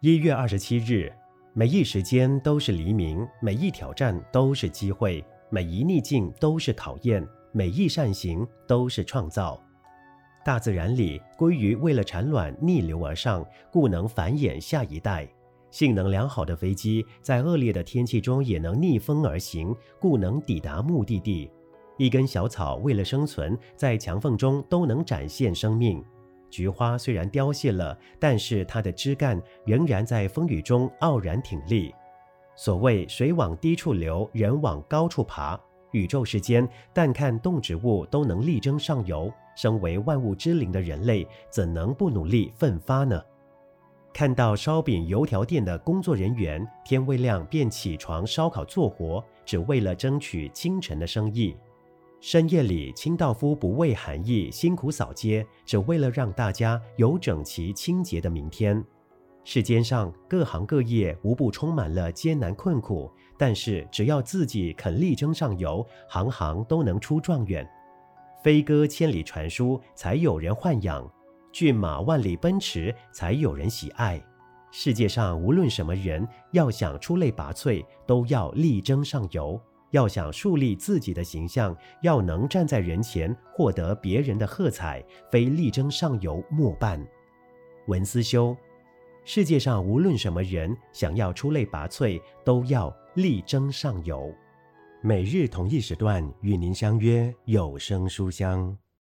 一月二十七日，每一时间都是黎明，每一挑战都是机会，每一逆境都是考验，每一善行都是创造。大自然里，鲑鱼为了产卵逆流而上，故能繁衍下一代；性能良好的飞机在恶劣的天气中也能逆风而行，故能抵达目的地。一根小草为了生存，在墙缝中都能展现生命。菊花虽然凋谢了，但是它的枝干仍然在风雨中傲然挺立。所谓水往低处流，人往高处爬。宇宙世间，但看动植物都能力争上游，身为万物之灵的人类，怎能不努力奋发呢？看到烧饼油条店的工作人员，天未亮便起床烧烤做活，只为了争取清晨的生意；深夜里，清道夫不畏寒意，辛苦扫街，只为了让大家有整齐清洁的明天。世间上各行各业无不充满了艰难困苦，但是只要自己肯力争上游，行行都能出状元。飞鸽千里传书，才有人豢养；骏马万里奔驰，才有人喜爱。世界上无论什么人，要想出类拔萃，都要力争上游；要想树立自己的形象，要能站在人前获得别人的喝彩，非力争上游莫办。文思修。世界上无论什么人，想要出类拔萃，都要力争上游。每日同一时段与您相约有声书香。